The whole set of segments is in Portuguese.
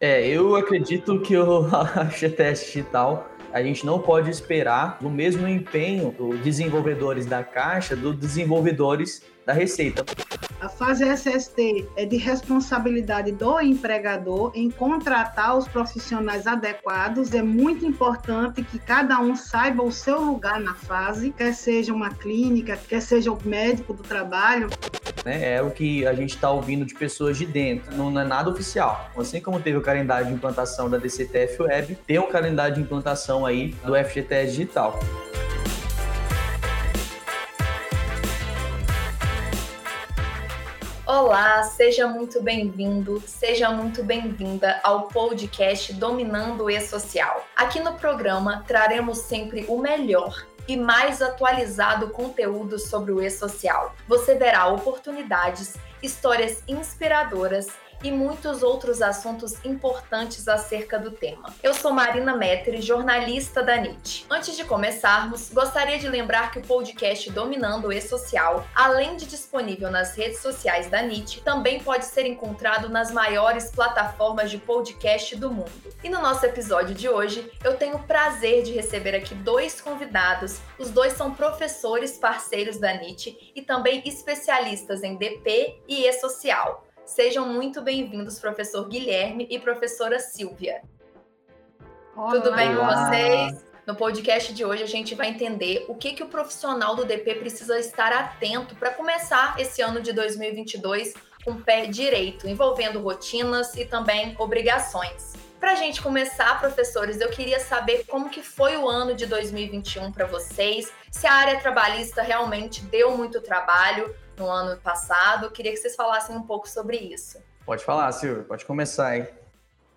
É, eu acredito que o FGTS digital a gente não pode esperar o mesmo empenho dos desenvolvedores da Caixa dos desenvolvedores da Receita. A fase SST é de responsabilidade do empregador em contratar os profissionais adequados. É muito importante que cada um saiba o seu lugar na fase, quer seja uma clínica, quer seja o médico do trabalho. É, é o que a gente está ouvindo de pessoas de dentro, não é nada oficial. Assim como teve o calendário de implantação da DCTF Web, tem o calendário de implantação aí do FGTS Digital. Olá, seja muito bem-vindo, seja muito bem-vinda ao podcast Dominando o E-Social. Aqui no programa traremos sempre o melhor e mais atualizado conteúdo sobre o E-Social. Você verá oportunidades, histórias inspiradoras e muitos outros assuntos importantes acerca do tema. Eu sou Marina Metri, jornalista da NIT. Antes de começarmos, gostaria de lembrar que o podcast Dominando o E-Social, além de disponível nas redes sociais da NIT, também pode ser encontrado nas maiores plataformas de podcast do mundo. E no nosso episódio de hoje, eu tenho o prazer de receber aqui dois convidados. Os dois são professores parceiros da NIT e também especialistas em DP e E-Social. Sejam muito bem-vindos, professor Guilherme e professora Silvia. Olá. Tudo bem com vocês? No podcast de hoje a gente vai entender o que, que o profissional do DP precisa estar atento para começar esse ano de 2022 com o pé direito, envolvendo rotinas e também obrigações. Para a gente começar, professores, eu queria saber como que foi o ano de 2021 para vocês, se a área trabalhista realmente deu muito trabalho, no ano passado. Eu queria que vocês falassem um pouco sobre isso. Pode falar, Silvia, pode começar aí.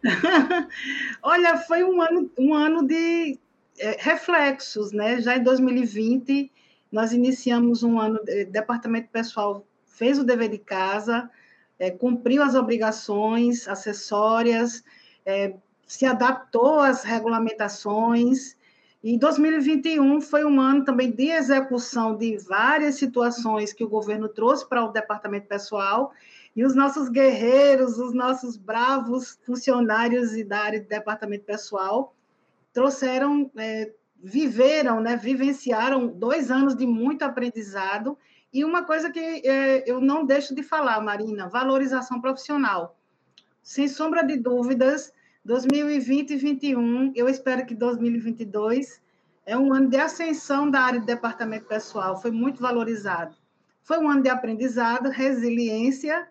Olha, foi um ano, um ano de é, reflexos, né? Já em 2020, nós iniciamos um ano, o departamento pessoal fez o dever de casa, é, cumpriu as obrigações acessórias, é, se adaptou às regulamentações, e 2021 foi um ano também de execução de várias situações que o governo trouxe para o departamento pessoal, e os nossos guerreiros, os nossos bravos funcionários da área de departamento pessoal trouxeram, é, viveram, né, vivenciaram dois anos de muito aprendizado. E uma coisa que é, eu não deixo de falar, Marina, valorização profissional. Sem sombra de dúvidas, 2020 e 2021, eu espero que 2022 é um ano de ascensão da área de departamento pessoal, foi muito valorizado. Foi um ano de aprendizado, resiliência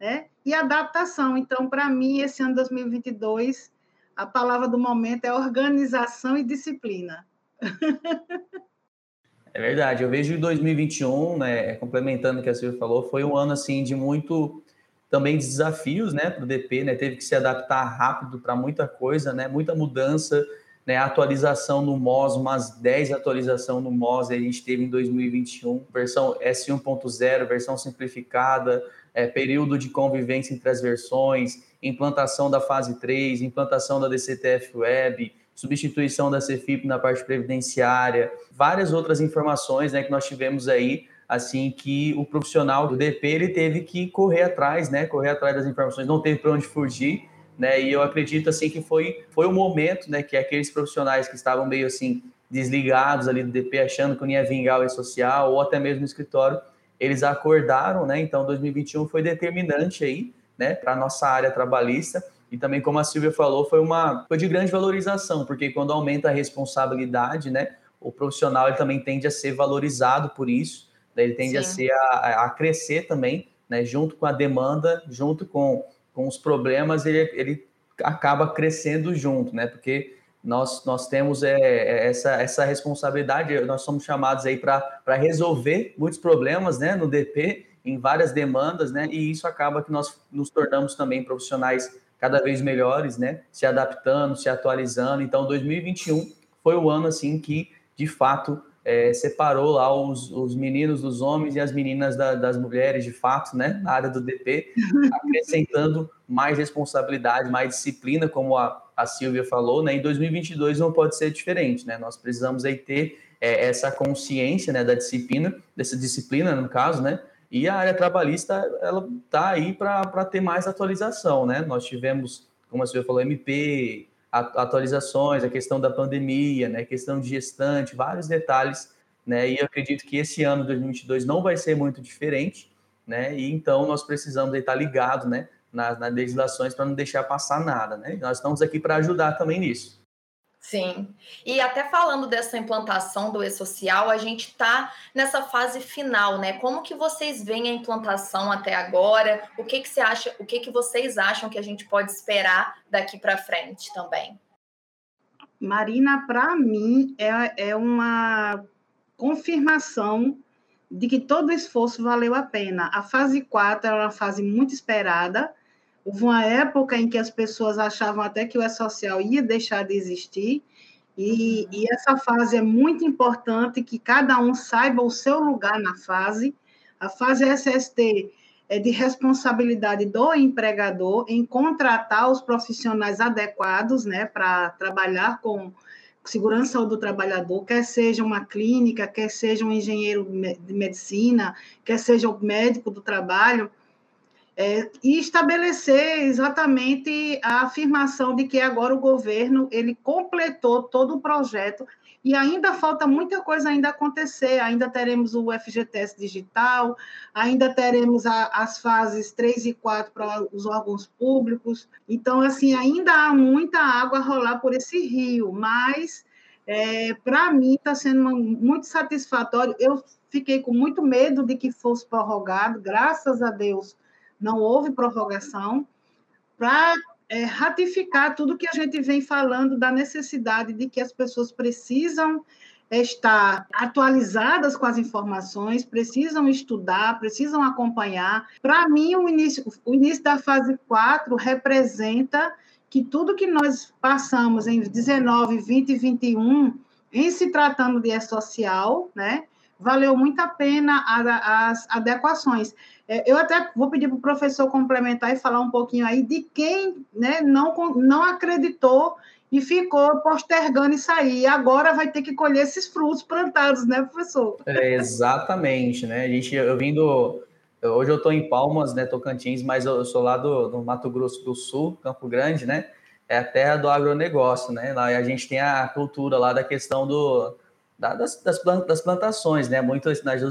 né, e adaptação. Então, para mim, esse ano 2022, a palavra do momento é organização e disciplina. É verdade, eu vejo 2021, né, complementando o que a Silvia falou, foi um ano assim de muito também desafios, né, para o DP, né, teve que se adaptar rápido para muita coisa, né, muita mudança, né, atualização no MOS, umas 10 atualização no MOS a gente teve em 2021, versão S1.0, versão simplificada, é, período de convivência entre as versões, implantação da fase 3, implantação da DCTF Web, substituição da CFIP na parte previdenciária, várias outras informações né, que nós tivemos aí assim que o profissional do DP ele teve que correr atrás, né, correr atrás das informações, não teve para onde fugir, né, e eu acredito assim que foi foi o momento, né, que aqueles profissionais que estavam meio assim desligados ali do DP, achando que não ia vingar o e-social ou até mesmo no escritório, eles acordaram, né? Então 2021 foi determinante aí, né, para nossa área trabalhista. E também, como a Silvia falou, foi uma foi de grande valorização, porque quando aumenta a responsabilidade, né, o profissional ele também tende a ser valorizado por isso ele tende Sim. a ser a, a, crescer também, né? Junto com a demanda, junto com, com os problemas, ele, ele acaba crescendo junto, né? Porque nós, nós temos é, é essa, essa responsabilidade, nós somos chamados aí para resolver muitos problemas, né? No DP, em várias demandas, né? E isso acaba que nós nos tornamos também profissionais cada vez melhores, né? Se adaptando, se atualizando. Então, 2021 foi o ano assim que, de fato, é, separou lá os, os meninos dos homens e as meninas da, das mulheres, de fato, né, na área do DP, acrescentando mais responsabilidade, mais disciplina, como a, a Silvia falou, né, em 2022 não pode ser diferente, né, nós precisamos aí ter é, essa consciência, né, da disciplina, dessa disciplina, no caso, né, e a área trabalhista, ela está aí para ter mais atualização, né, nós tivemos como a senhora falou, MP, atualizações, a questão da pandemia, né, questão de gestante, vários detalhes, né, e eu acredito que esse ano 2022 não vai ser muito diferente, né, e então nós precisamos estar ligado, né, nas, nas legislações para não deixar passar nada, né, nós estamos aqui para ajudar também nisso. Sim. E até falando dessa implantação do e-social, a gente está nessa fase final, né? Como que vocês veem a implantação até agora? O que que você acha, o que que vocês acham que a gente pode esperar daqui para frente também? Marina, para mim é, é uma confirmação de que todo o esforço valeu a pena. A fase 4 era uma fase muito esperada, Houve uma época em que as pessoas achavam até que o E-Social ia deixar de existir, e, e, essa fase é muito importante que cada um saiba o seu lugar na fase. A fase SST é de responsabilidade do empregador em contratar os profissionais adequados né, para trabalhar com segurança do trabalhador, quer seja uma clínica, quer seja um engenheiro de medicina, quer seja o médico do trabalho é, e estabelecer exatamente a afirmação de que agora o governo ele completou todo o projeto e ainda falta muita coisa ainda acontecer, ainda teremos o FGTS digital, ainda teremos a, as fases 3 e 4 para os órgãos públicos, então, assim, ainda há muita água a rolar por esse rio, mas, é, para mim, está sendo muito satisfatório, eu fiquei com muito medo de que fosse prorrogado, graças a Deus, não houve prorrogação, para é, ratificar tudo que a gente vem falando da necessidade de que as pessoas precisam estar atualizadas com as informações, precisam estudar, precisam acompanhar. Para mim, o início, o início da fase 4 representa que tudo que nós passamos em 19, 20 e 21, em se tratando de E-Social, né, valeu muito a pena as adequações. É, eu até vou pedir para o professor complementar e falar um pouquinho aí de quem né, não, não acreditou e ficou postergando isso aí. E agora vai ter que colher esses frutos plantados, né, professor? É, exatamente, né? A gente, eu vindo. Hoje eu estou em Palmas, né, Tocantins, mas eu sou lá do, do Mato Grosso do Sul, Campo Grande, né? É a terra do agronegócio, né? Lá a gente tem a cultura lá da questão do, das, das, plantações, né? Muito nas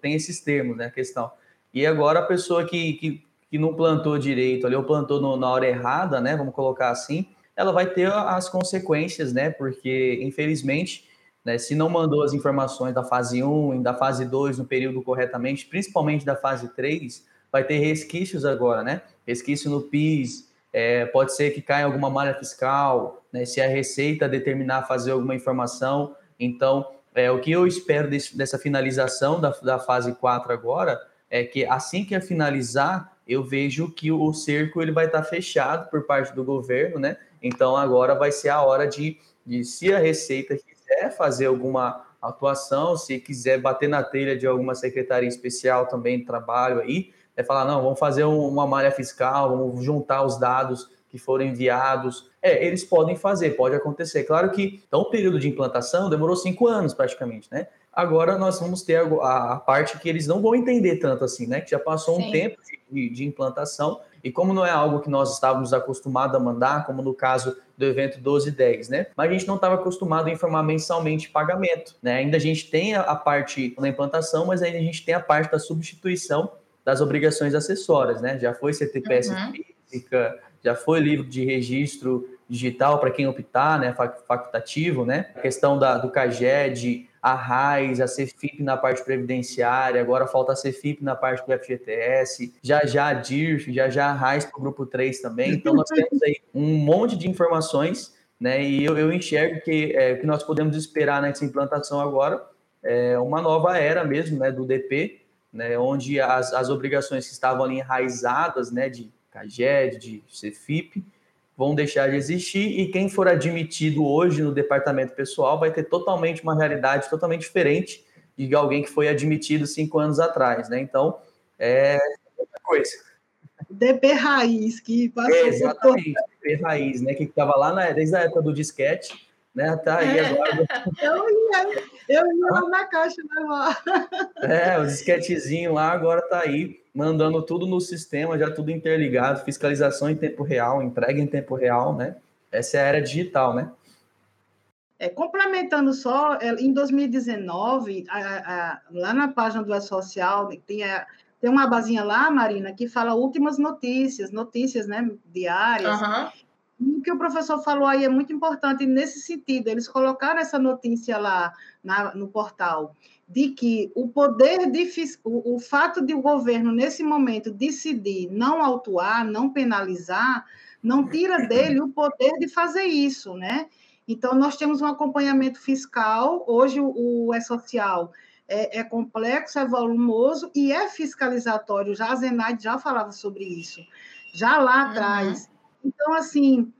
tem esses termos, né? A questão. E agora a pessoa que, que, que não plantou direito ali, ou plantou no, na hora errada, né? Vamos colocar assim, ela vai ter as consequências, né? Porque, infelizmente, né, se não mandou as informações da fase 1 e da fase 2 no período corretamente, principalmente da fase 3, vai ter resquícios agora, né? Resquício no PIS, é, pode ser que caia alguma malha fiscal, né? Se a Receita determinar fazer alguma informação. Então, é, o que eu espero desse, dessa finalização da, da fase 4 agora é que assim que a finalizar, eu vejo que o cerco ele vai estar fechado por parte do governo, né? Então agora vai ser a hora de, de se a Receita quiser fazer alguma atuação, se quiser bater na telha de alguma secretaria especial também de trabalho aí, é falar, não, vamos fazer uma malha fiscal, vamos juntar os dados que foram enviados. É, eles podem fazer, pode acontecer. Claro que, então, o período de implantação demorou cinco anos praticamente, né? Agora nós vamos ter a, a, parte que eles não vão entender tanto assim, né? Que já passou Sim. um tempo de, de, implantação e como não é algo que nós estávamos acostumados a mandar, como no caso do evento 1210, né? Mas a gente não estava acostumado a informar mensalmente pagamento, né? Ainda a gente tem a, parte da implantação, mas ainda a gente tem a parte da substituição das obrigações acessórias, né? Já foi CTPS uhum. física, já foi livro de registro digital para quem optar, né? Facultativo, né? A questão da, do CAGED, a RAIS, a CFIP na parte previdenciária, agora falta a CFIP na parte do FGTS, já já a DIRF, já já a RAIS para o grupo 3 também. Então, nós temos aí um monte de informações, né? E eu, eu enxergo que é, que nós podemos esperar nessa implantação agora é uma nova era mesmo, né? Do DP, né? Onde as, as obrigações que estavam ali enraizadas, né? De CAGED, de CFIP, vão deixar de existir e quem for admitido hoje no departamento pessoal vai ter totalmente uma realidade totalmente diferente de alguém que foi admitido cinco anos atrás, né? Então, é outra coisa. DP Raiz, que passou é, Exatamente, por... DP Raiz, né? Que estava lá na, desde a época do disquete, né? Tá aí é. agora. Eu ia, eu ia lá na caixa levar. É, o disquetezinho lá agora tá aí mandando tudo no sistema, já tudo interligado, fiscalização em tempo real, entrega em tempo real, né? Essa é a era digital, né? É, complementando só, é, em 2019, a, a, lá na página do E-Social, tem, a, tem uma basinha lá, Marina, que fala últimas notícias, notícias né, diárias. Uhum. o que o professor falou aí é muito importante nesse sentido, eles colocaram essa notícia lá na, no portal, de que o poder de o, o fato de o governo, nesse momento, decidir não autuar, não penalizar, não tira dele o poder de fazer isso, né? Então, nós temos um acompanhamento fiscal, hoje o, o E-Social é, é, complexo, é volumoso e é fiscalizatório, já a Zenaide já falava sobre isso, já lá uhum. atrás. Então, assim,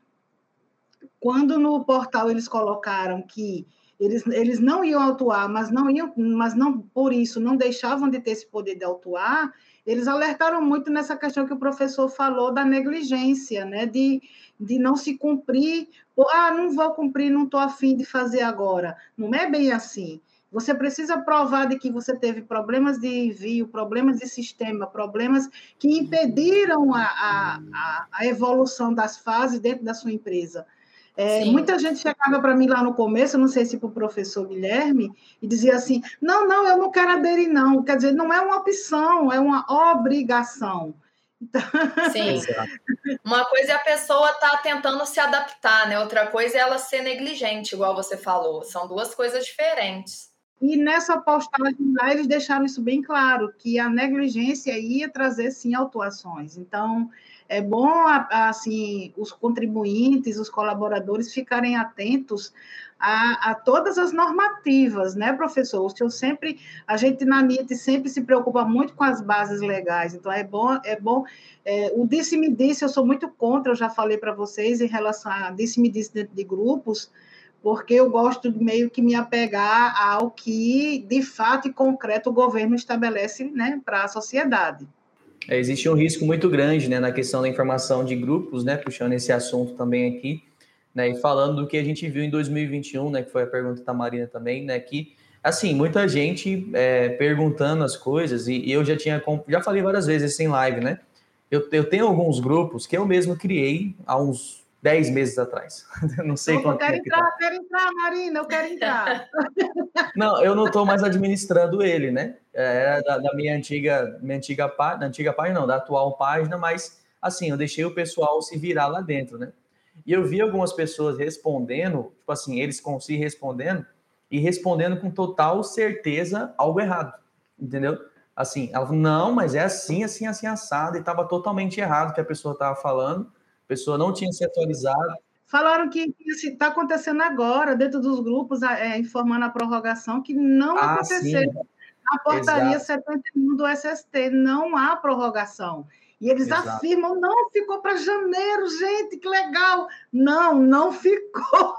quando no portal eles colocaram que eles, eles não iam autuar, mas não iam, mas não por isso não deixavam de ter esse poder de autuar, eles alertaram muito nessa questão que o professor falou da negligência, né? De, de não se cumprir, ou, ah, não vou cumprir, não estou afim de fazer agora. Não é bem assim. Você precisa provar de que você teve problemas de envio, problemas de sistema, problemas que impediram a, a, a evolução das fases dentro da sua empresa. É, muita gente chegava para mim lá no começo, não sei se para o professor Guilherme, e dizia assim: não, não, eu não quero aderir, não. Quer dizer, não é uma opção, é uma obrigação. Então... Sim. uma coisa é a pessoa estar tá tentando se adaptar, né? Outra coisa é ela ser negligente, igual você falou. São duas coisas diferentes. E nessa postagem lá, eles deixaram isso bem claro, que a negligência ia trazer, sim, autuações. Então, é bom, assim, os contribuintes, os colaboradores ficarem atentos a, a, todas as normativas, né, professor? O senhor sempre, a gente na NIT sempre se preocupa muito com as bases legais, então é bom, é bom, é, o disse-me disse, eu sou muito contra, eu já falei para vocês em relação a disse-me disse dentro de grupos, porque eu gosto de meio que me apegar ao que, de fato e concreto, o governo estabelece né, para a sociedade. É, existe um risco muito grande né, na questão da informação de grupos, né, puxando esse assunto também aqui, né, e falando do que a gente viu em 2021, né, que foi a pergunta da Marina também, né, que, assim, muita gente é, perguntando as coisas, e, e, eu já tinha, já falei várias vezes em live, né, eu, eu tenho alguns grupos que eu mesmo criei há uns 10 meses atrás. não sei não, quanto eu quero entrar, tá. quero entrar, Marina, eu quero entrar. não, eu não estou mais administrando ele, né? É da, da, minha antiga, minha antiga página, antiga página não, da atual página, mas assim, eu deixei o pessoal se virar lá dentro, né? E eu vi algumas pessoas respondendo, tipo assim, eles com si respondendo e respondendo com total certeza algo errado, entendeu? Assim, ela falou, não, mas é assim, assim, assim, assado, e estava totalmente errado o que a pessoa estava falando pessoa não tinha se atualizado. Falaram que está acontecendo agora, dentro dos grupos, é, informando a prorrogação, que não ah, aconteceu. Sim. A portaria Exato. 71 do SST, não há prorrogação. E eles Exato. afirmam, não, ficou para janeiro, gente, que legal. Não, não ficou.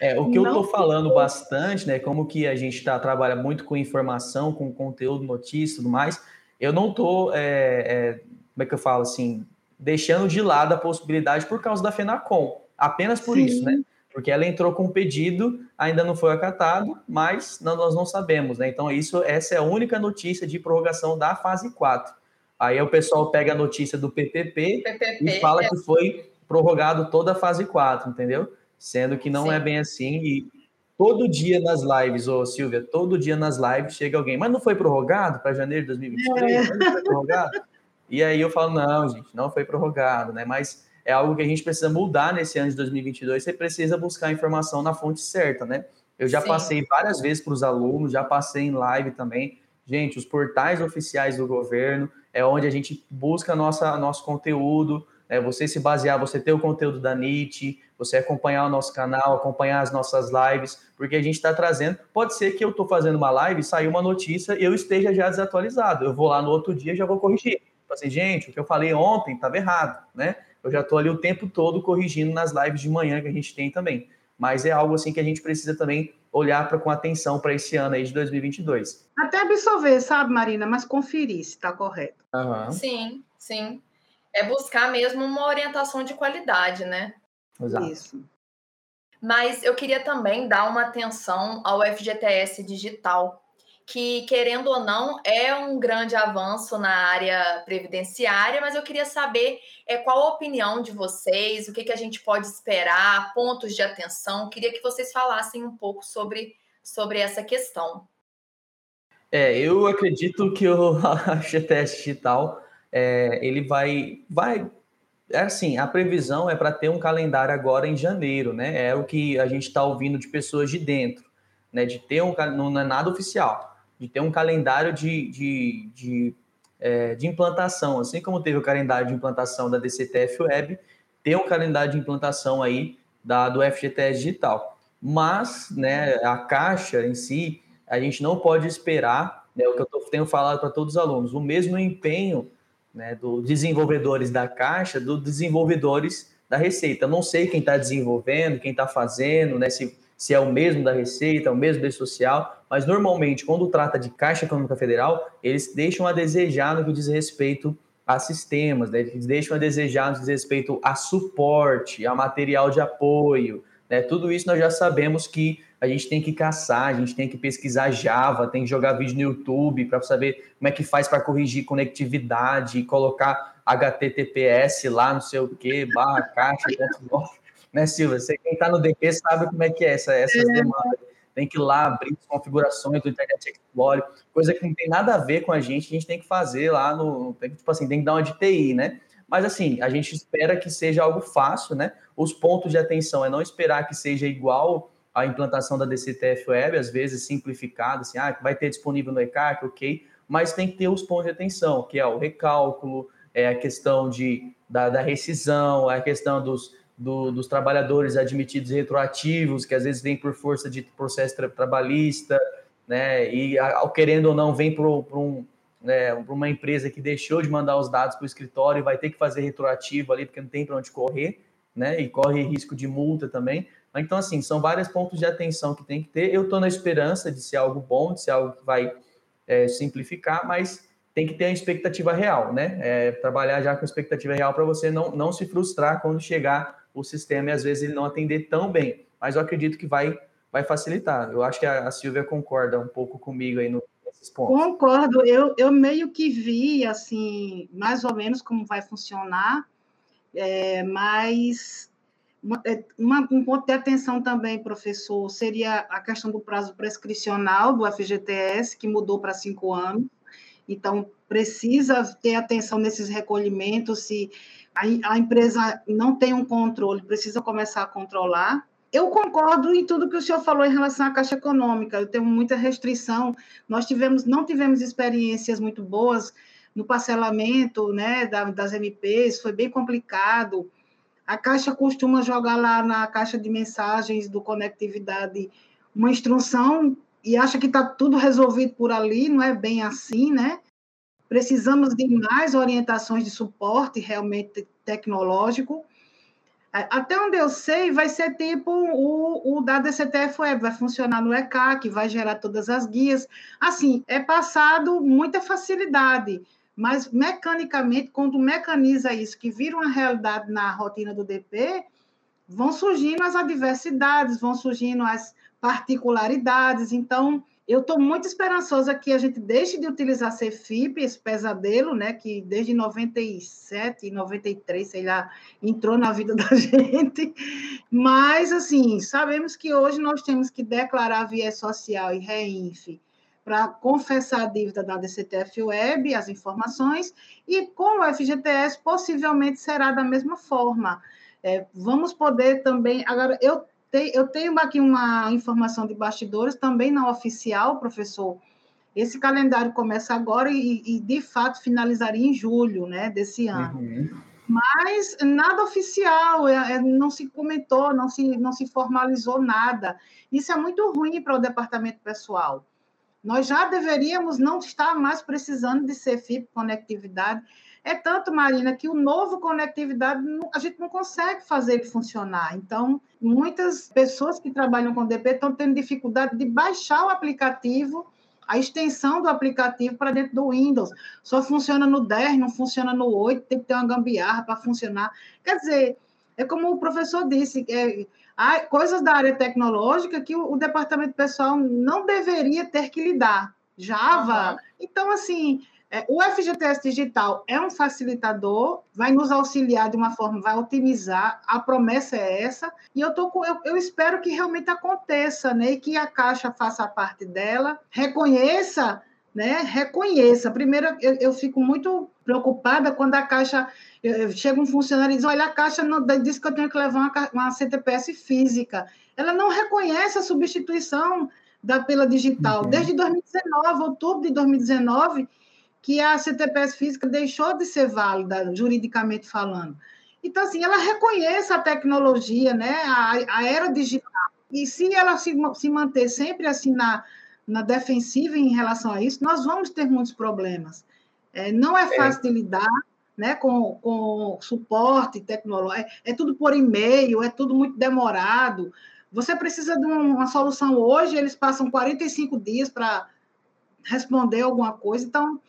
É, o que não eu estou falando bastante, né? Como que a gente tá, trabalha muito com informação, com conteúdo, notícia e tudo mais, eu não estou, é, é, como é que eu falo assim, deixando de lado a possibilidade por causa da FENACOM. Apenas por Sim. isso, né? Porque ela entrou com um pedido, ainda não foi acatado, mas não, nós não sabemos, né? Então, isso, essa é a única notícia de prorrogação da fase 4. Aí o pessoal pega a notícia do PPP, PPP e fala é. que foi prorrogado toda a fase 4, entendeu? Sendo que não é Sim. é bem assim. E todo dia nas lives, ô Silvia, todo dia nas lives chega alguém, mas não foi prorrogado para janeiro de 2023? É. Não foi prorrogado? E aí eu falo, não, gente, não foi prorrogado, né? Mas é algo que a gente precisa mudar nesse ano de 2022. Você precisa buscar a informação na fonte certa, né? Eu já Sim. passei várias vezes para os alunos, já passei em live também. Gente, os portais oficiais do governo é onde a gente busca nossa, nosso conteúdo, é você se basear, você ter o conteúdo da NIT, você acompanhar o nosso canal, acompanhar as nossas lives, porque a gente está trazendo. Pode ser que eu estou fazendo uma live saiu uma notícia e eu esteja já desatualizado. Eu vou lá no outro dia e já vou corrigir. Tipo assim, gente, o que eu falei ontem estava errado, né? Eu já estou ali o tempo todo corrigindo nas lives de manhã que a gente tem também. Mas é algo assim que a gente precisa também olhar pra, com atenção para esse ano aí de 2022. Até absorver, sabe, Marina? Mas conferir se está correto. Uhum. Sim, sim. É buscar mesmo uma orientação de qualidade, né? Exato. Isso. Mas eu queria também dar uma atenção ao FGTS digital, que, querendo ou não, é um grande avanço na área previdenciária, mas eu queria saber é, qual a opinião de vocês, o que, que a gente pode esperar, pontos de atenção. Queria que vocês falassem um pouco sobre, sobre essa questão. É, eu acredito que o FGTS digital é, ele vai, vai é assim, a previsão é para ter um calendário agora em janeiro, né? É o que a gente está ouvindo de pessoas de dentro, né? De ter um não é nada oficial, de ter um calendário de, de, de, é, de implantação, assim como teve o calendário de implantação da DCTF Web, ter um calendário de implantação aí da, do FGTS digital. Mas, né, a Caixa em si, a gente não pode esperar, né, o que eu tô, tenho falado para todos os alunos, o mesmo empenho né, dos desenvolvedores da Caixa, dos desenvolvedores da Receita. Eu não sei quem está desenvolvendo, quem está fazendo, né, se, se é o mesmo da Receita, é o mesmo da Social, mas normalmente, quando trata de Caixa Econômica Federal, eles deixam a desejar no que diz respeito a sistemas, né, eles deixam a desejar no que diz respeito a suporte, a material de apoio, né, tudo isso nós já sabemos que a gente tem que caçar, a gente tem que pesquisar Java, tem que jogar vídeo no YouTube para saber como é que faz para corrigir conectividade, colocar HTTPS lá, não sei o que, barra caixa, né, Silvia? Você quem está no DP sabe como é que é essa, essas é. demandas. Tem que ir lá abrir as configurações do Internet Explorer, coisa que não tem nada a ver com a gente, a gente tem que fazer lá no. Tipo assim, tem que dar uma de TI, né? Mas assim, a gente espera que seja algo fácil, né? Os pontos de atenção é não esperar que seja igual a implantação da DCTF Web, às vezes simplificada, assim, ah, vai ter disponível no ECAC, ok, mas tem que ter os pontos de atenção, que é o recálculo, é a questão de, da, da rescisão, é a questão dos, do, dos trabalhadores admitidos retroativos, que às vezes vem por força de processo tra trabalhista, né, e a, querendo ou não, vem para um, né, uma empresa que deixou de mandar os dados para o escritório e vai ter que fazer retroativo ali, porque não tem para onde correr, né, e corre risco de multa também. Então, assim, são vários pontos de atenção que tem que ter. Eu estou na esperança de ser algo bom, de ser algo que vai é, simplificar, mas tem que ter a expectativa real, né? É, trabalhar já com expectativa real para você não, não se frustrar quando chegar o sistema e às vezes ele não atender tão bem. Mas eu acredito que vai, vai facilitar. Eu acho que a, Silvia concorda um pouco comigo aí no, nesses pontos. Concordo. Eu, eu meio que vi, assim, mais ou menos como vai funcionar, é, mas uma, é, um ponto de atenção também, professor, seria a questão do prazo prescricional do FGTS, que mudou para cinco anos. Então, precisa ter atenção nesses recolhimentos. Se a, a empresa não tem um controle, precisa começar a controlar. Eu concordo em tudo que o senhor falou em relação à Caixa Econômica. Eu tenho muita restrição. Nós tivemos, não tivemos experiências muito boas no parcelamento né, das MPs, foi bem complicado a Caixa costuma jogar lá na caixa de mensagens do Conectividade uma instrução e acha que está tudo resolvido por ali, não é bem assim, né? Precisamos de mais orientações de suporte realmente tecnológico. Até onde eu sei, vai ser tipo o, o da DCTF Web, vai funcionar no ECAC, vai gerar todas as guias. Assim, é passado muita facilidade mas mecanicamente, quando mecaniza isso, que vira uma realidade na rotina do DP, vão surgindo as adversidades, vão surgindo as particularidades. Então, eu estou muito esperançosa que a gente deixe de utilizar CFIP, esse pesadelo, né, que desde 97, 93, sei lá, entrou na vida da gente. Mas, assim, sabemos que hoje nós temos que declarar viés social e REINF para confessar a dívida da DCTF Web, as informações, e com o FGTS possivelmente será da mesma forma. É, vamos poder também. Agora, eu, eu tenho aqui uma informação de bastidores, também não oficial, professor. Esse calendário começa agora e, e de fato, finalizaria em julho né, desse ano. Uhum. Mas nada oficial, é, é, não se comentou, não se, não se formalizou nada. Isso é muito ruim para o departamento pessoal nós já deveríamos não estar mais precisando de CFIP conectividade. É tanto, Marina, que o novo conectividade a gente não consegue fazer ele funcionar. Então, muitas pessoas que trabalham com DP estão tendo dificuldade de baixar o aplicativo, a extensão do aplicativo para dentro do Windows. Só funciona no 10, não funciona no 8, tem que ter uma gambiarra para funcionar. Quer dizer, é como o professor disse, é, há coisas da área tecnológica que o, o departamento pessoal não deveria ter que lidar, Java. Uhum. Então, assim, é, o FGTS Digital é um facilitador, vai nos auxiliar de uma forma, vai otimizar, a promessa é essa, e eu, tô com, eu, eu espero que realmente aconteça, né? E que a Caixa faça parte dela, reconheça né, reconheça. Primeiro, eu, eu, fico muito preocupada quando a Caixa chega um funcionário e diz: Olha, a Caixa não, disse que eu tenho que levar uma, uma CTPS física. Ela não reconhece a substituição da pela digital. Uhum. Desde 2019, outubro de 2019, que a CTPS física deixou de ser válida, juridicamente falando. Então, assim, ela reconhece a tecnologia, né, a, a era digital. E se ela se, se manter sempre assim na, na defensiva em relação a isso, nós vamos ter muitos problemas. É, não é, é. fácil é. de lidar né, com, com suporte tecnológico, é, é tudo por e-mail, é tudo muito demorado. Você precisa de uma solução hoje, eles passam 45 dias para responder alguma coisa. Então,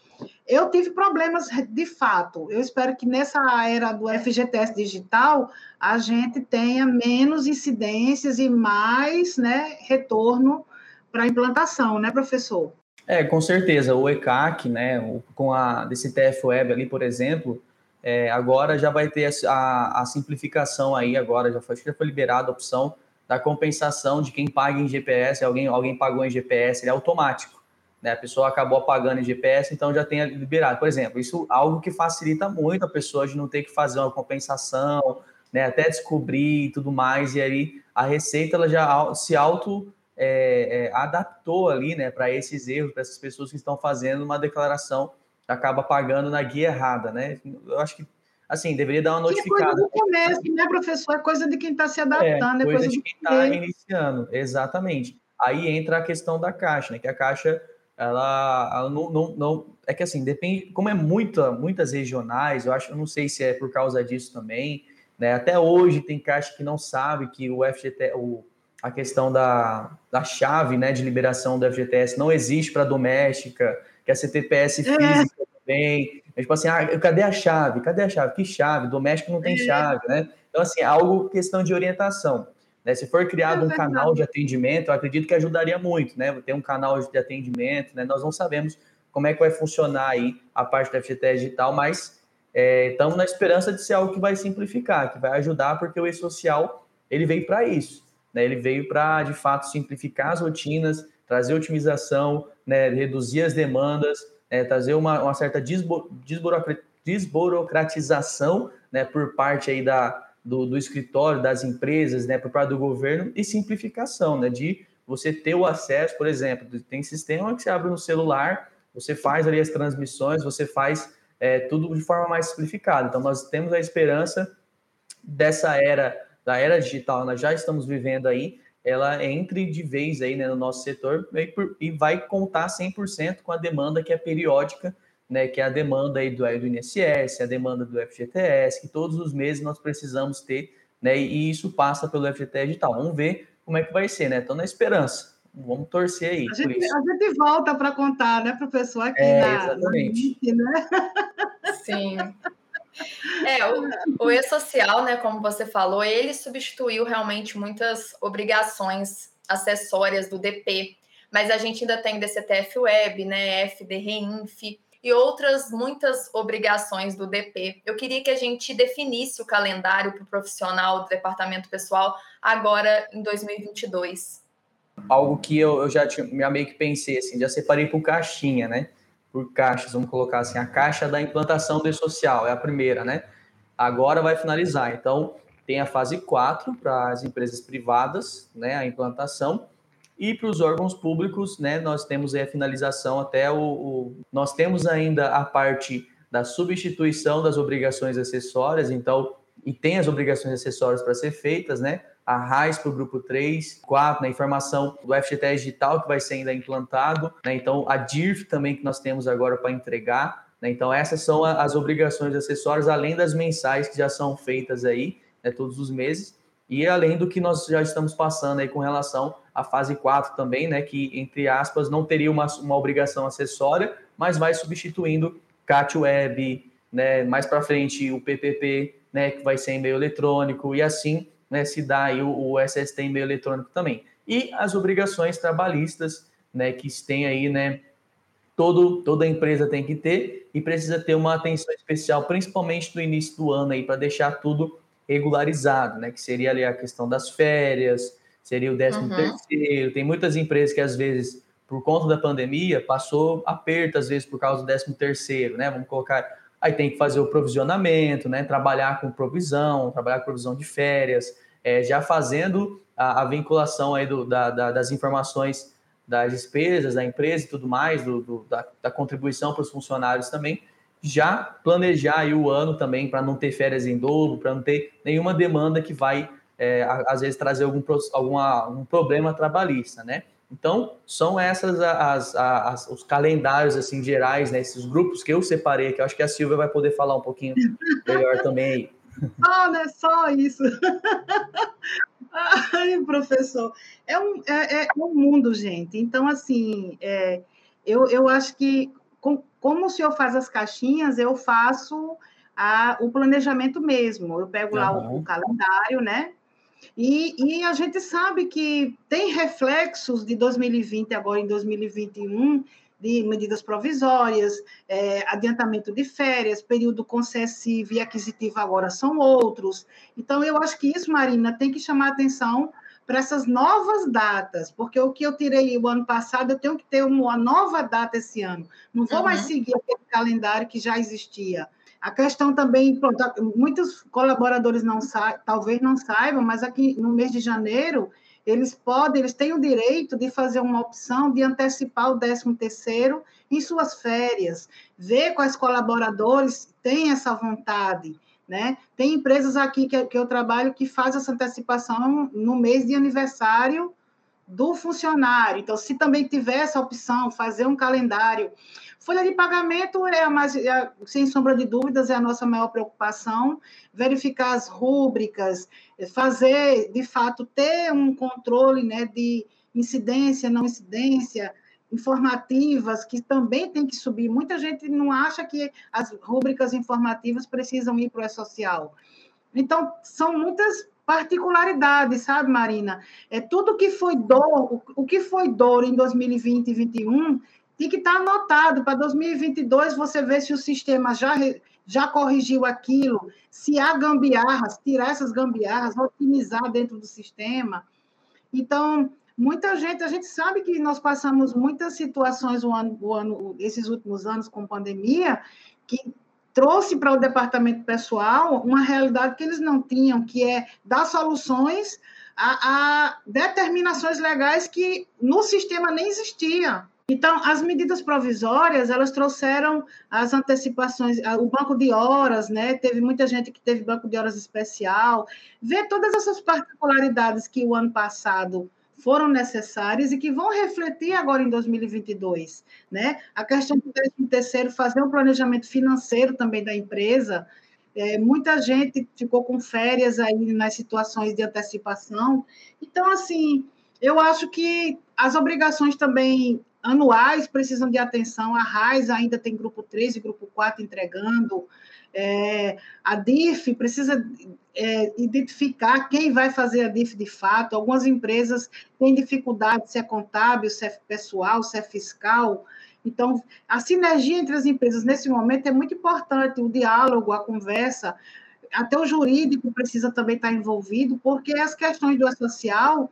eu tive problemas de fato. Eu espero que nessa era do FGTS digital a gente tenha menos incidências e mais né, retorno para a implantação, né, professor? É, com certeza. O ECAC, né, com a desse TF Web ali, por exemplo, é, agora já vai ter a, a, simplificação aí, agora já foi, já foi liberada a opção da compensação de quem paga em GPS, alguém, alguém pagou em GPS, ele é automático né? A pessoa acabou pagando em GPS, então já tem liberado. Por exemplo, isso é algo que facilita muito a pessoa de não ter que fazer uma compensação, né? Até descobrir e tudo mais. E aí a Receita ela já se auto é, é, adaptou ali, né? Para esses erros, para essas pessoas que estão fazendo uma declaração acaba pagando na guia errada, né? Eu acho que assim, deveria dar uma notificada. É coisa do né, professor? É coisa de quem está se adaptando, é, coisa, é coisa de quem está iniciando, exatamente. Aí entra a questão da caixa, né? Que a caixa ela, ela não, não, não, é que assim depende como é muita muitas regionais eu acho eu não sei se é por causa disso também né até hoje tem caixa que não sabe que o FGT o, a questão da, da chave né de liberação do FGTS não existe para doméstica que a CTPS é. física é. também é tipo assim ah, cadê a chave cadê a chave que chave doméstico não tem é. chave né então assim é algo questão de orientação né? Se for criado é um canal de atendimento, eu acredito que ajudaria muito, né? Ter um canal de atendimento, né? Nós não sabemos como é que vai funcionar aí a parte da FGTS digital, mas é, estamos na esperança de ser algo que vai simplificar, que vai ajudar, porque o e-social ele veio para isso, né? Ele veio para de fato simplificar as rotinas, trazer otimização, né? Reduzir as demandas, né? trazer uma, uma certa desburocratização, né? Por parte aí da do, do escritório, das empresas, né, por parte do governo, e simplificação, né, de você ter o acesso, por exemplo, tem sistema que você abre no celular, você faz ali as transmissões, você faz é, tudo de forma mais simplificada. Então, nós temos a esperança dessa era, da era digital, nós já estamos vivendo aí, ela entre de vez aí né, no nosso setor e vai contar 100% com a demanda que é periódica né, que é a demanda aí do, do INSS, a demanda do FGTS, que todos os meses nós precisamos ter, né, e isso passa pelo FGTS digital. Vamos ver como é que vai ser, né? Estou na esperança. Vamos torcer aí. A gente, a gente volta para contar, né, professor? Aqui é, na, exatamente. Na né? Sim. É, o, o e-social, né, como você falou, ele substituiu realmente muitas obrigações acessórias do DP, mas a gente ainda tem DCTF Web, né, FD Reinf, e outras muitas obrigações do DP. Eu queria que a gente definisse o calendário para o profissional do departamento pessoal agora em 2022. Algo que eu, eu já, tinha, meio que pensei, assim, já separei por caixinha, né? Por caixas, vamos colocar assim, a caixa da implantação do social, é a primeira, né? Agora vai finalizar. Então, tem a fase 4 para as empresas privadas, né? A implantação e para os órgãos públicos, né, nós temos a finalização até o, o, Nós temos ainda a parte da substituição das obrigações acessórias, então, e tem as obrigações acessórias para ser feitas, né? A RAIS para o grupo 3, 4, na né, informação do FGTS digital que vai ser ainda implantado, né? Então, a DIRF também que nós temos agora para entregar, né? Então, essas são as obrigações acessórias, além das mensais que já são feitas aí, né, todos os meses, e além do que nós já estamos passando aí com relação à fase 4 também, né, que, entre aspas, não teria uma, uma obrigação acessória, mas vai substituindo CAT Web, né, mais para frente o PPP, né, que vai ser e-mail eletrônico, e assim né, se dá aí o, o SST e-mail eletrônico também. E as obrigações trabalhistas, né, que tem aí, né, todo, toda empresa tem que ter e precisa ter uma atenção especial, principalmente no início do ano aí, para deixar tudo regularizado, né? Que seria ali a questão das férias, seria o décimo uhum. terceiro. Tem muitas empresas que às vezes, por conta da pandemia, passou aperto, às vezes, por causa do décimo terceiro, né? Vamos colocar. Aí tem que fazer o provisionamento, né? Trabalhar com provisão, trabalhar com provisão de férias, é, já fazendo a, a vinculação aí do, da, da, das informações das despesas da empresa e tudo mais, do, do da, da, contribuição para os funcionários também, já planejar o ano também para não ter férias em dobro, para não ter nenhuma demanda que vai, é, às vezes, trazer algum, alguma, um problema trabalhista, né? Então, são essas as, as, os calendários assim gerais, né? Esses grupos que eu separei, que eu acho que a Silvia vai poder falar um pouquinho melhor também. Ah, não é só isso. Ai, professor, é um, é, é um mundo, gente. Então, assim, é, eu, eu acho que, com, como o senhor faz as caixinhas, eu faço a, o planejamento mesmo. Eu pego lá o, o, calendário, né? E, e a gente sabe que tem reflexos de 2020 agora em 2021 de medidas provisórias, é, adiantamento de férias, período concessivo e aquisitivo agora são outros. Então, eu acho que isso, Marina, tem que chamar atenção para essas novas datas, porque o que eu tirei o ano passado, eu tenho que ter uma nova data esse ano. Não vou uhum. mais seguir aquele calendário que já existia. A questão também, pronto, muitos colaboradores não talvez não saibam, mas aqui no mês de janeiro eles podem, eles têm o direito de fazer uma opção de antecipar o 13 terceiro em suas férias, ver quais colaboradores têm essa vontade, né? Tem empresas aqui que, que eu trabalho que faz essa antecipação no mês de aniversário do funcionário. Então, se também tiver essa opção, fazer um calendário. Folha de pagamento é mais, é, sem sombra de dúvidas, é a nossa maior preocupação. Verificar as rúbricas, fazer, de fato, ter um controle né, de incidência, não incidência, informativas, que também tem que subir. Muita gente não acha que as rúbricas informativas precisam ir para o E-Social. Então, são muitas particularidades, sabe, Marina? É tudo que foi dor, o que foi dor em 2020 e 2021 tem que estar anotado para 2022 você ver se o sistema já já corrigiu aquilo, se há gambiarras, tirar essas gambiarras, otimizar dentro do sistema. Então, muita gente, a gente sabe que nós passamos muitas situações o ano, o ano, esses últimos anos com pandemia, que trouxe para o departamento pessoal uma realidade que eles não tinham, que é dar soluções a, a determinações legais que no sistema nem existiam. Então, as medidas provisórias, elas trouxeram as antecipações, o banco de horas, né? Teve muita gente que teve banco de horas especial. Ver todas essas particularidades que o ano passado foram necessárias e que vão refletir agora em 2022, né? A questão do terceiro, fazer um planejamento financeiro também da empresa. É, muita gente ficou com férias aí nas situações de antecipação. Então, assim, eu acho que as obrigações também anuais precisam de atenção. A RAIS ainda tem grupo 3 e grupo 4 entregando. É, a DIF precisa é, identificar quem vai fazer a DIF de fato. Algumas empresas têm dificuldade se é contábil, se é pessoal, se é fiscal. Então, a sinergia entre as empresas nesse momento é muito importante, o diálogo, a conversa. Até o jurídico precisa também estar envolvido, porque as questões do social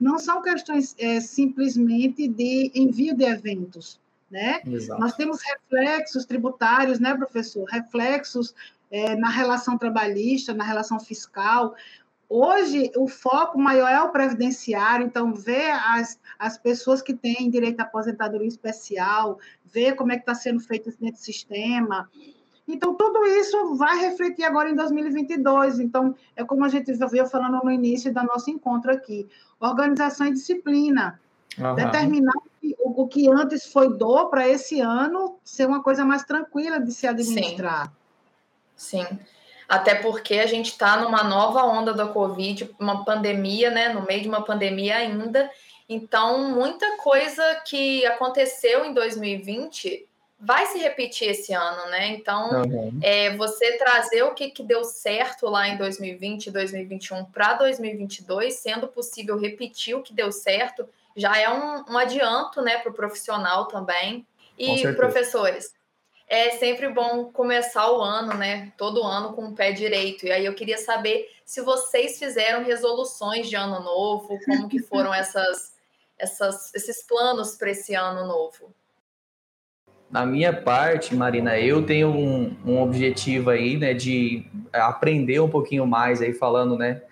não são questões é, simplesmente de envio de eventos né? Exato. Nós temos reflexos tributários, né, professor? Reflexos é, na relação trabalhista, na relação fiscal. Hoje, o foco maior é o previdenciário, então, ver as, as pessoas que têm direito à aposentadoria especial, ver como é que está sendo feito esse sistema. Então, tudo isso vai refletir agora em 2022. Então, é como a gente veio falando no início do nosso encontro aqui: organização e disciplina. Uhum. Determinar o, o, que antes foi dor para esse ano ser uma coisa mais tranquila de se administrar. Sim. Sim. Até porque a gente está numa nova onda da Covid, uma pandemia, né? No meio de uma pandemia ainda. Então, muita coisa que aconteceu em 2020 vai se repetir esse ano, né? Então, uhum. é, você trazer o que, que deu certo lá em 2020, 2021 para 2022, sendo possível repetir o que deu certo, já é um, um adianto né, para o profissional também. E professores, é sempre bom começar o ano, né? Todo ano com o pé direito. E aí eu queria saber se vocês fizeram resoluções de ano novo, como que foram essas, essas, esses planos para esse ano novo. Na minha parte, Marina, eu tenho um, um objetivo aí, né, de aprender um pouquinho mais aí falando, né,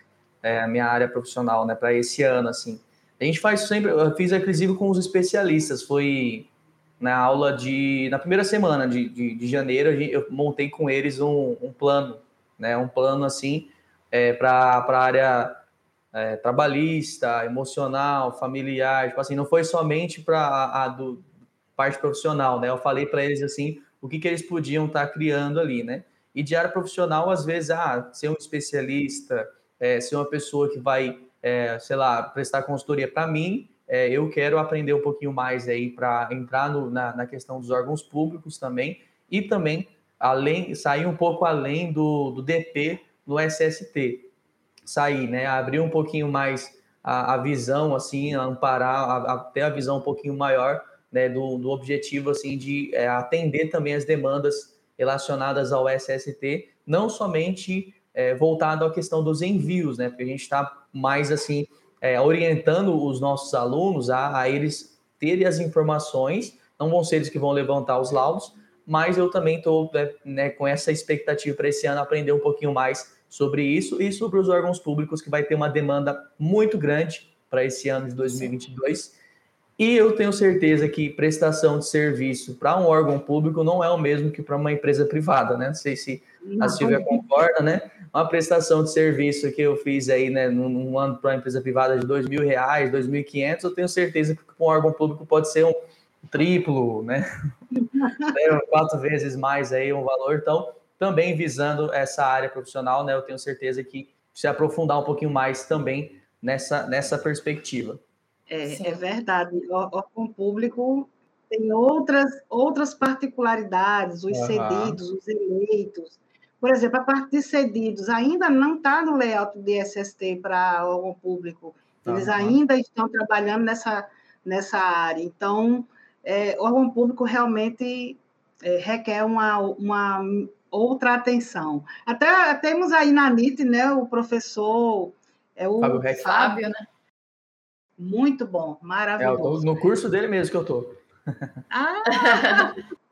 é, a minha área profissional, né, para esse ano, assim. A gente faz sempre, eu fiz inclusive com os especialistas, foi na aula de, na primeira semana de, de, de janeiro, eu montei com eles um, um plano, né, um plano assim, é, para a área é, trabalhista, emocional, familiar, tipo assim, não foi somente para a, a do, parte profissional, né? Eu falei para eles assim, o que, que eles podiam estar tá criando ali, né? E de área profissional, às vezes, ah, ser um especialista, é, ser uma pessoa que vai, é, sei lá, prestar consultoria para mim, é, eu quero aprender um pouquinho mais aí para entrar no, na, na, questão dos órgãos públicos também e também além sair um pouco além do, do DP no SST, sair, né, abrir um pouquinho mais a, a visão, assim, amparar, a, a, ter a visão um pouquinho maior né, do, do objetivo assim de é, atender também as demandas relacionadas ao SST, não somente é, voltado à questão dos envios, né, porque a gente está mais assim é, orientando os nossos alunos a, a, eles terem as informações, não vão ser eles que vão levantar os laudos, mas eu também estou né, né, com essa expectativa para esse ano aprender um pouquinho mais sobre isso e sobre os órgãos públicos, que vai ter uma demanda muito grande para esse ano de 2022. Sim e eu tenho certeza que prestação de serviço para um órgão público não é o mesmo que para uma empresa privada, né? Não sei se a Silvia concorda, né? Uma prestação de serviço que eu fiz aí, né, num ano para uma empresa privada de dois mil reais, dois mil e quinhentos, eu tenho certeza que para um órgão público pode ser um triplo, né? Quatro vezes mais aí um valor. Então, também visando essa área profissional, né? Eu tenho certeza que se aprofundar um pouquinho mais também nessa, nessa perspectiva. É, é verdade. O órgão público tem outras, outras particularidades, os uhum. cedidos, os eleitos. Por exemplo, a parte de cedidos ainda não está no layout de SST para órgão público. Eles uhum. ainda estão trabalhando nessa, nessa área. Então, é, o órgão público realmente é, requer uma, uma outra atenção. Até temos aí na NIT, né, o professor é o Fábio, Fábio né? Muito bom, maravilhoso. É, no curso dele mesmo que eu estou. Ah!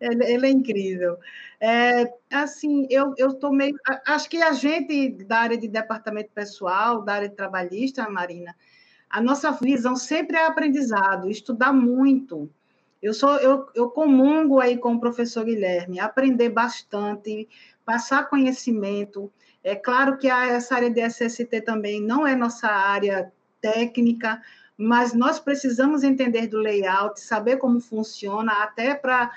ele, ele, é incrível. É, assim, eu estou meio. Acho que a gente, da área de departamento pessoal, da área trabalhista, Marina, a nossa visão sempre é aprendizado, estudar muito. Eu sou eu, eu comungo aí com o professor Guilherme, aprender bastante, passar conhecimento. É claro que a, essa área de SST também não é nossa área técnica, mas nós precisamos entender do layout, saber como funciona, até para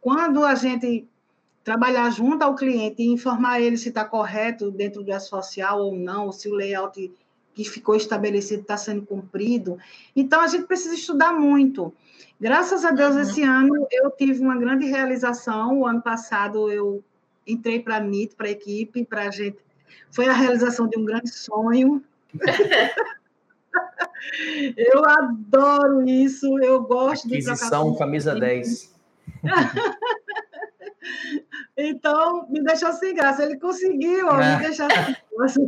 quando a gente trabalhar junto ao cliente e informar ele se está correto dentro do social ou não, se o layout que ficou estabelecido está sendo cumprido. Então, a gente precisa estudar muito. Graças a Deus, uhum. esse ano eu tive uma grande realização. O ano passado eu entrei para a NIT, para a equipe, para a gente. Foi a realização de um grande sonho. Eu adoro isso, eu gosto Aquisição, de trocar. camisa 10. então, me deixou sem graça. Ele conseguiu ó, me é. deixar sem graça.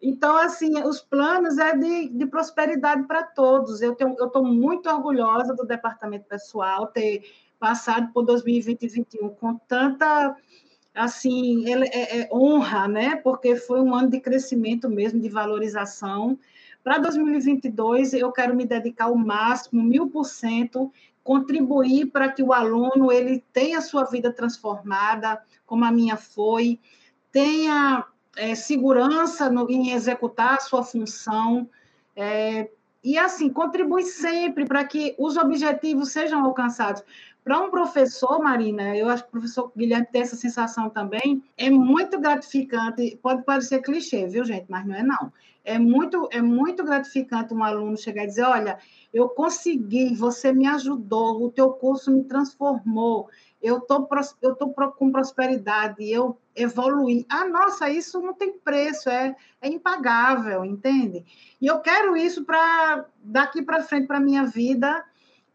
então, assim, os planos é de, de prosperidade para todos. Eu estou muito orgulhosa do departamento pessoal ter passado por 2020 e 2021 com tanta assim, ele é, é, honra, né? Porque foi um ano de crescimento mesmo, de valorização. Para 2022, eu quero me dedicar ao máximo, mil por cento, contribuir para que o aluno ele tenha sua vida transformada, como a minha foi, tenha é, segurança no, em executar a sua função, é, e assim, contribui sempre para que os objetivos sejam alcançados. Para um professor, Marina, eu acho que o professor Guilherme tem essa sensação também, é muito gratificante, pode parecer clichê, viu, gente, mas não é não. É muito, é muito gratificante um aluno chegar e dizer, olha, eu consegui, você me ajudou, o teu curso me transformou, eu tô, tô com prosperidade, eu evoluí. Ah, nossa, isso não tem preço, é, é impagável, entende? E eu quero isso para daqui para frente para minha vida,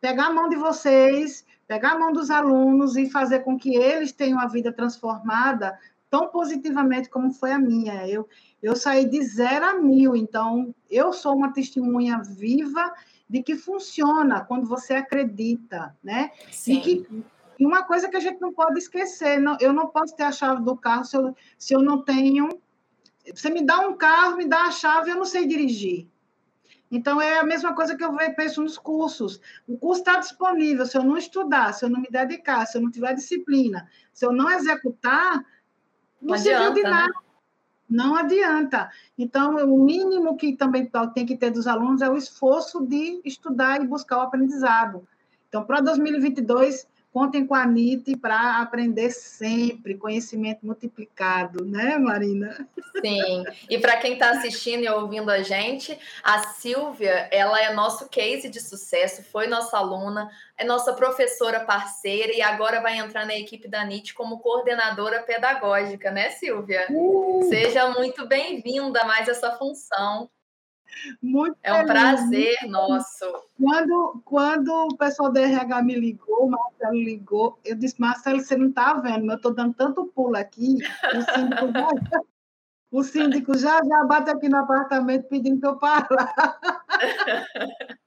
pegar a mão de vocês, pegar a mão dos alunos e fazer com que eles tenham a vida transformada tão positivamente como foi a minha. Eu, eu saí de zero a mil, então eu sou uma testemunha viva de que funciona quando você acredita, né? Sim. E que e uma coisa que a gente não pode esquecer, não, eu não posso ter a chave do carro se eu, se eu não tenho. Você me dá um carro, me dá a chave, eu não sei dirigir. Então, é a mesma coisa que eu penso nos cursos. O curso está disponível. Se eu não estudar, se eu não me dedicar, se eu não tiver disciplina, se eu não executar, não, não adianta, de né? nada. Né? Não adianta. Então, o mínimo que também tem que ter dos alunos é o esforço de estudar e buscar o aprendizado. Então, para 2022, Contem com a NIT para aprender sempre, conhecimento multiplicado, né, Marina? Sim. E para quem está assistindo e ouvindo a gente, a Silvia, ela é nosso case de sucesso, foi nossa aluna, é nossa professora parceira e agora vai entrar na equipe da NIT como coordenadora pedagógica, né, Silvia? Uh! Seja muito bem-vinda a mais essa função. Muito é um feliz. prazer nosso. Quando, quando o pessoal do RH me ligou, o Marcelo ligou, eu disse, Marcelo, você não está vendo, mas eu estou dando tanto pulo aqui, o síndico já, o síndico já, já bate aqui no apartamento pedindo que eu pare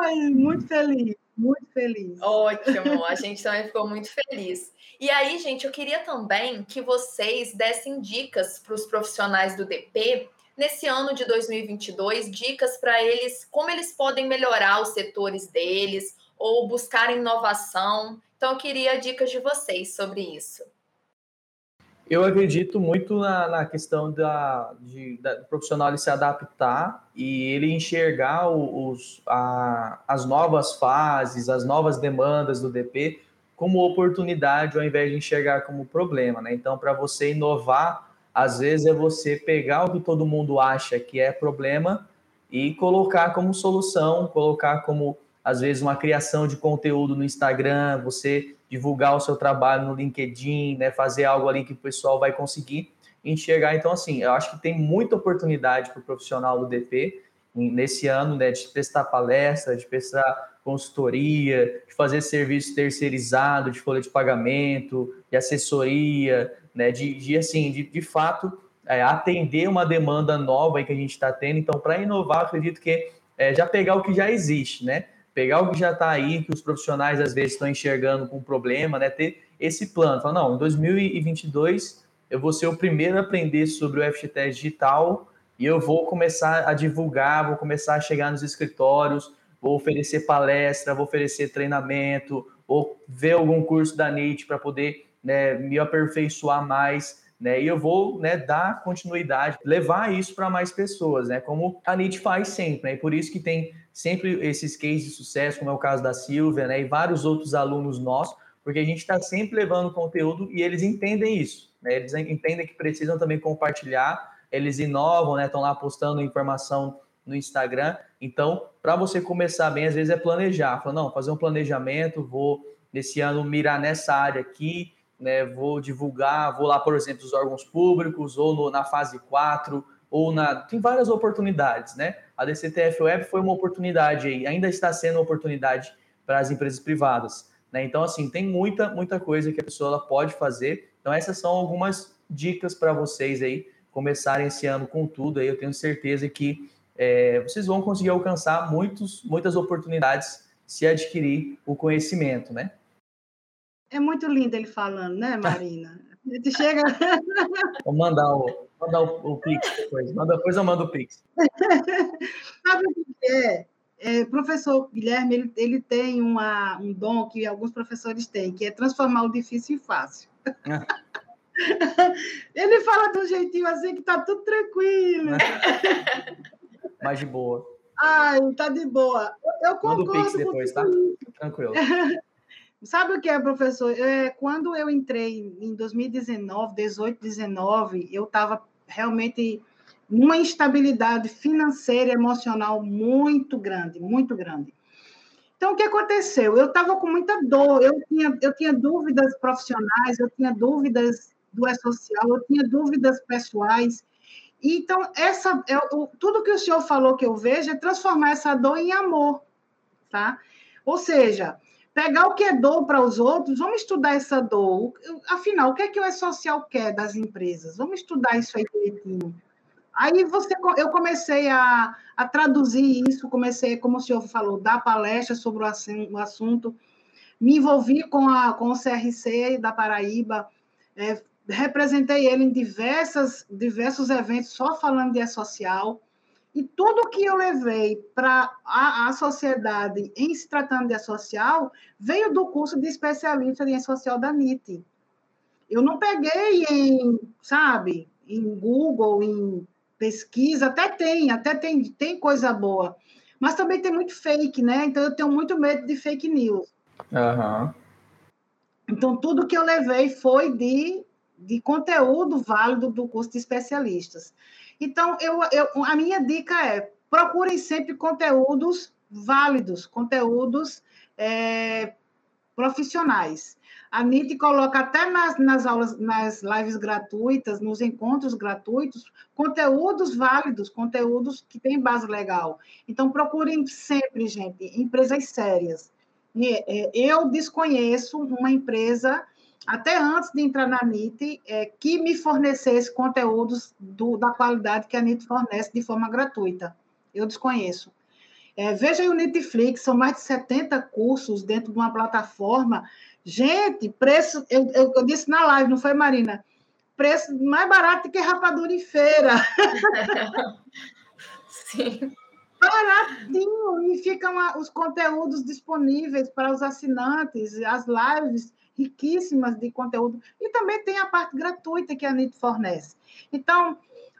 Ai, muito feliz, muito feliz. Ótimo, a gente também ficou muito feliz. E aí, gente, eu queria também que vocês dessem dicas para os profissionais do DP nesse ano de 2022, dicas para eles, como eles podem melhorar os setores deles ou buscar inovação. Então, eu queria dicas de vocês sobre isso. Eu acredito muito na, na questão da, de, da, do profissional se adaptar e ele enxergar os, a, as novas fases, as novas demandas do DP como oportunidade ao invés de enxergar como problema. Né? Então, para você inovar às vezes é você pegar o que todo mundo acha que é problema e colocar como solução, colocar como às vezes uma criação de conteúdo no Instagram, você divulgar o seu trabalho no LinkedIn, né, fazer algo ali que o pessoal vai conseguir enxergar. Então, assim, eu acho que tem muita oportunidade para o profissional do DP nesse ano, né, de prestar palestra, de prestar consultoria, de fazer serviço terceirizado, de folha de pagamento, de assessoria, né, de, de assim, de, de fato é, atender uma demanda nova que a gente está tendo. Então, para inovar, acredito que é, já pegar o que já existe, né? Pegar o que já está aí, que os profissionais às vezes estão enxergando com problema, né? Ter esse plano. Falar, não, em 2022 eu vou ser o primeiro a aprender sobre o FGTS digital e eu vou começar a divulgar, vou começar a chegar nos escritórios, vou oferecer palestra, vou oferecer treinamento, ou ver algum curso da NIT para poder né, me aperfeiçoar mais, né, e eu vou né, dar continuidade, levar isso para mais pessoas, né, como a NIT faz sempre, né, e por isso que tem sempre esses cases de sucesso, como é o caso da Silvia, né, e vários outros alunos nossos, porque a gente está sempre levando conteúdo e eles entendem isso, né, eles entendem que precisam também compartilhar, eles inovam, né, estão lá postando informação no Instagram, então, para você começar bem, às vezes é planejar, não, fazer um planejamento, vou nesse ano mirar nessa área aqui, né, vou divulgar, vou lá, por exemplo, os órgãos públicos, ou no, na fase 4, ou na. Tem várias oportunidades, né? A DCTF Web foi uma oportunidade aí, ainda está sendo uma oportunidade para as empresas privadas. Né? Então, assim, tem muita, muita coisa que a pessoa pode fazer. Então, essas são algumas dicas para vocês aí começarem esse ano com tudo. Aí eu tenho certeza que é, vocês vão conseguir alcançar muitos, muitas oportunidades se adquirir o conhecimento, né? É muito lindo ele falando, né, Marina? A gente chega. Vou mandar o, mandar o, o Pix depois. Manda, depois eu mando o Pix. Sabe o que é? é professor Guilherme, ele, ele tem uma, um dom que alguns professores têm, que é transformar o difícil em fácil. ele fala de um jeitinho assim que tá tudo tranquilo. Mais de boa. Ai, tá de boa. Eu, eu concordo Manda o Pix depois, tá? Tranquilo. Sabe o que é, professor? É, quando eu entrei em 2019, 18, 19, eu estava realmente numa instabilidade financeira e emocional muito grande, muito grande. Então, o que aconteceu? Eu estava com muita dor, eu tinha, eu tinha dúvidas profissionais, eu tinha dúvidas do E-Social, eu tinha dúvidas pessoais. Então, essa, é, tudo que o senhor falou que eu vejo é transformar essa dor em amor, tá? Ou seja, pegar o que é dor para os outros, vamos estudar essa dor. Afinal, o que é que o E-Social quer das empresas? Vamos estudar isso aí direitinho. Aí você, eu comecei a, a traduzir isso, comecei, como o senhor falou, dar palestra sobre o assunto, me envolvi com, a, com o CRC da Paraíba, é, representei ele em diversas, diversos eventos só falando de E-Social, e tudo que eu levei para a, a, sociedade em se tratando de E-Social veio do curso de especialista em E-Social da NIT. Eu não peguei em, sabe, em Google, em pesquisa, até tem, até tem, tem coisa boa. Mas também tem muito fake, né? Então eu tenho muito medo de fake news. Uhum. Então, tudo que eu levei foi de, de conteúdo válido do curso de especialistas. Então, eu, eu, a minha dica é procurem sempre conteúdos válidos, conteúdos é, profissionais. A NIT coloca até nas, nas aulas, nas lives gratuitas, nos encontros gratuitos, conteúdos válidos, conteúdos que têm base legal. Então, procurem sempre, gente, empresas sérias. É, eu desconheço uma empresa, até antes de entrar na NIT, é, que me fornecesse conteúdos do, da qualidade que a NIT fornece de forma gratuita. Eu desconheço. É, veja aí o Netflix, são mais de 70 cursos dentro de uma plataforma Gente, preço, eu, eu, eu, disse na live, não foi, Marina? Preço mais barato que rapadura em feira. Sim. Baratinho, e ficam os conteúdos disponíveis para os assinantes, as lives riquíssimas de conteúdo. E também tem a parte gratuita que a NIT fornece. Então,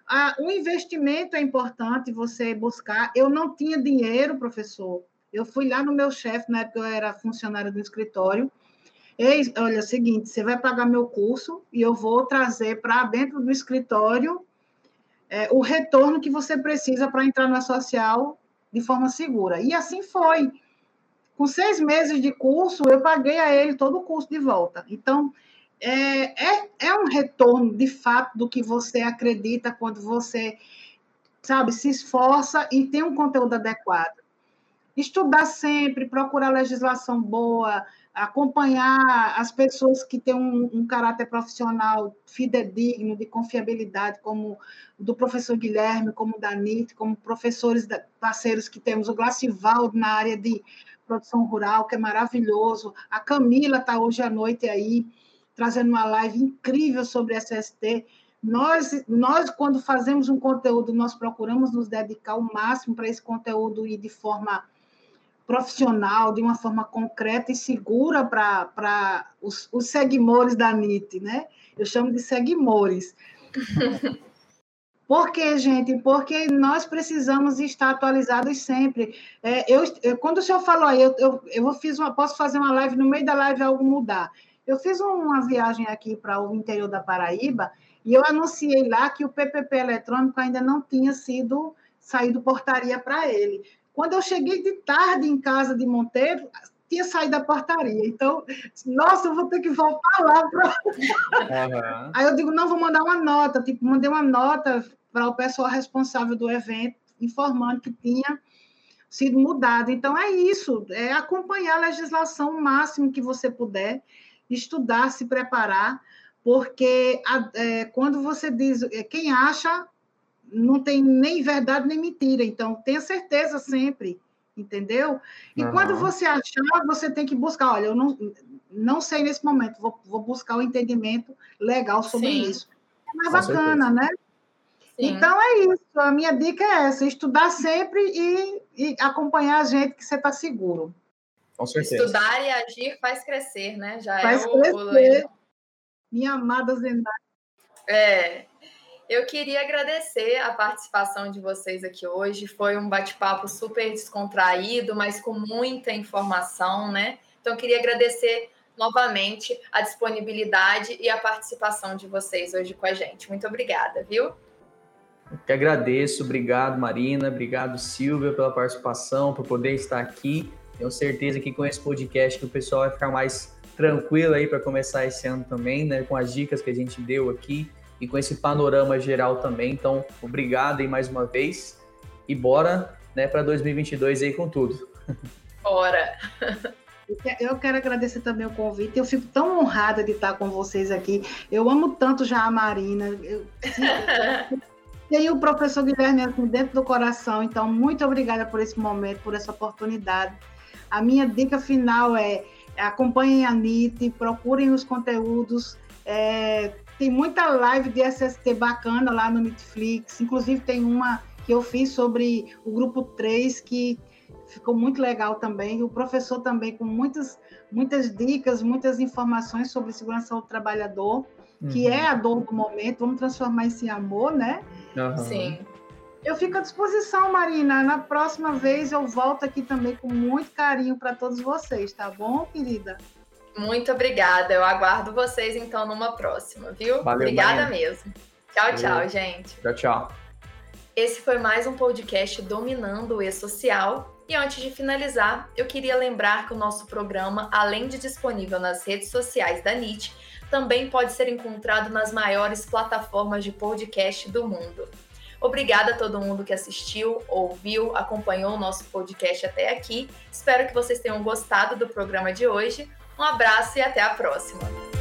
a, o investimento é importante você buscar. Eu não tinha dinheiro, professor. Eu fui lá no meu chefe, na época eu era funcionário do escritório, Ei, olha, é o seguinte, você vai pagar meu curso e eu vou trazer para dentro do escritório é, o retorno que você precisa para entrar na social de forma segura. E assim foi. Com seis meses de curso, eu paguei a ele todo o curso de volta. Então, é, é, é um retorno de fato do que você acredita quando você, sabe, se esforça e tem um conteúdo adequado. Estudar sempre, procurar legislação boa, acompanhar as pessoas que têm um, um, caráter profissional fidedigno, de confiabilidade, como do professor Guilherme, como da NIT, como professores parceiros que temos, o Glacivaldo na área de produção rural, que é maravilhoso, a Camila está hoje à noite aí, trazendo uma live incrível sobre SST, nós, nós, quando fazemos um conteúdo, nós procuramos nos dedicar o máximo para esse conteúdo ir de forma profissional, de uma forma concreta e segura para os, os seguimores da NIT, né? Eu chamo de seguimores. Por quê, gente? Porque nós precisamos estar atualizados sempre. É, eu, eu, quando o senhor falou aí, eu, eu, eu fiz uma, posso fazer uma live, no meio da live algo mudar. Eu fiz uma viagem aqui para o interior da Paraíba e eu anunciei lá que o PPP eletrônico ainda não tinha sido saído portaria para ele. Quando eu cheguei de tarde em casa de Monteiro, tinha saído da portaria. Então, nossa, eu vou ter que voltar lá. Pra... Uhum. Aí eu digo, não, vou mandar uma nota. Tipo, mandei uma nota para o pessoal responsável do evento, informando que tinha sido mudado. Então, é isso, é acompanhar a legislação o máximo que você puder, estudar, se preparar, porque a, é, quando você diz, é, quem acha não tem nem verdade nem mentira. Então, tenha certeza sempre, entendeu? E uhum. quando você achar, você tem que buscar. Olha, eu não, não sei nesse momento, vou, vou buscar o um entendimento legal sobre Sim. isso. É mais Com bacana, certeza. né? Sim. Então é isso. A minha dica é essa: estudar sempre e, e acompanhar a gente que você está seguro. Com certeza. Estudar e agir faz crescer, né? Já faz é o, crescer. O... Minha amada Zendaya. É, eu queria agradecer a participação de vocês aqui hoje. Foi um bate-papo super descontraído, mas com muita informação, né? Então, eu queria agradecer novamente a disponibilidade e a participação de vocês hoje com a gente. Muito obrigada, viu? Eu que agradeço. Obrigado, Marina. Obrigado, Silvia, pela participação, por poder estar aqui. Tenho certeza que com esse podcast que o pessoal vai ficar mais tranquilo aí para começar esse ano também, né? Com as dicas que a gente deu aqui e com esse panorama geral também. Então, obrigado aí mais uma vez e bora né, para 2022 aí com tudo. fora. Eu quero agradecer também o convite. Eu fico tão honrada de estar com vocês aqui. Eu amo tanto já a Marina. Eu, tenho o professor Guilherme assim, dentro do coração. Então, muito obrigada por esse momento, por essa oportunidade. A minha dica final é acompanhem a NIT, procurem os conteúdos. É, tem muita live de SST bacana lá no Netflix. Inclusive, tem uma que eu fiz sobre o grupo 3, que ficou muito legal também. O professor também com muitas, muitas dicas, muitas informações sobre segurança do trabalhador, uhum. que é a dor do momento. Vamos transformar isso em amor, né? Uhum. Sim. Eu fico à disposição, Marina. Na próxima vez eu volto aqui também com muito carinho para todos vocês, tá bom, querida? Muito obrigada. Eu aguardo vocês então numa próxima, viu? Valeu, obrigada Marina. mesmo. Tchau, Valeu. tchau, gente. Tchau, tchau. Esse foi mais um podcast Dominando o E-Social. E antes de finalizar, eu queria lembrar que o nosso programa, além de disponível nas redes sociais da NIT, também pode ser encontrado nas maiores plataformas de podcast do mundo. Obrigada a todo mundo que assistiu, ouviu, acompanhou o nosso podcast até aqui. Espero que vocês tenham gostado do programa de hoje. Um abraço e até a próxima!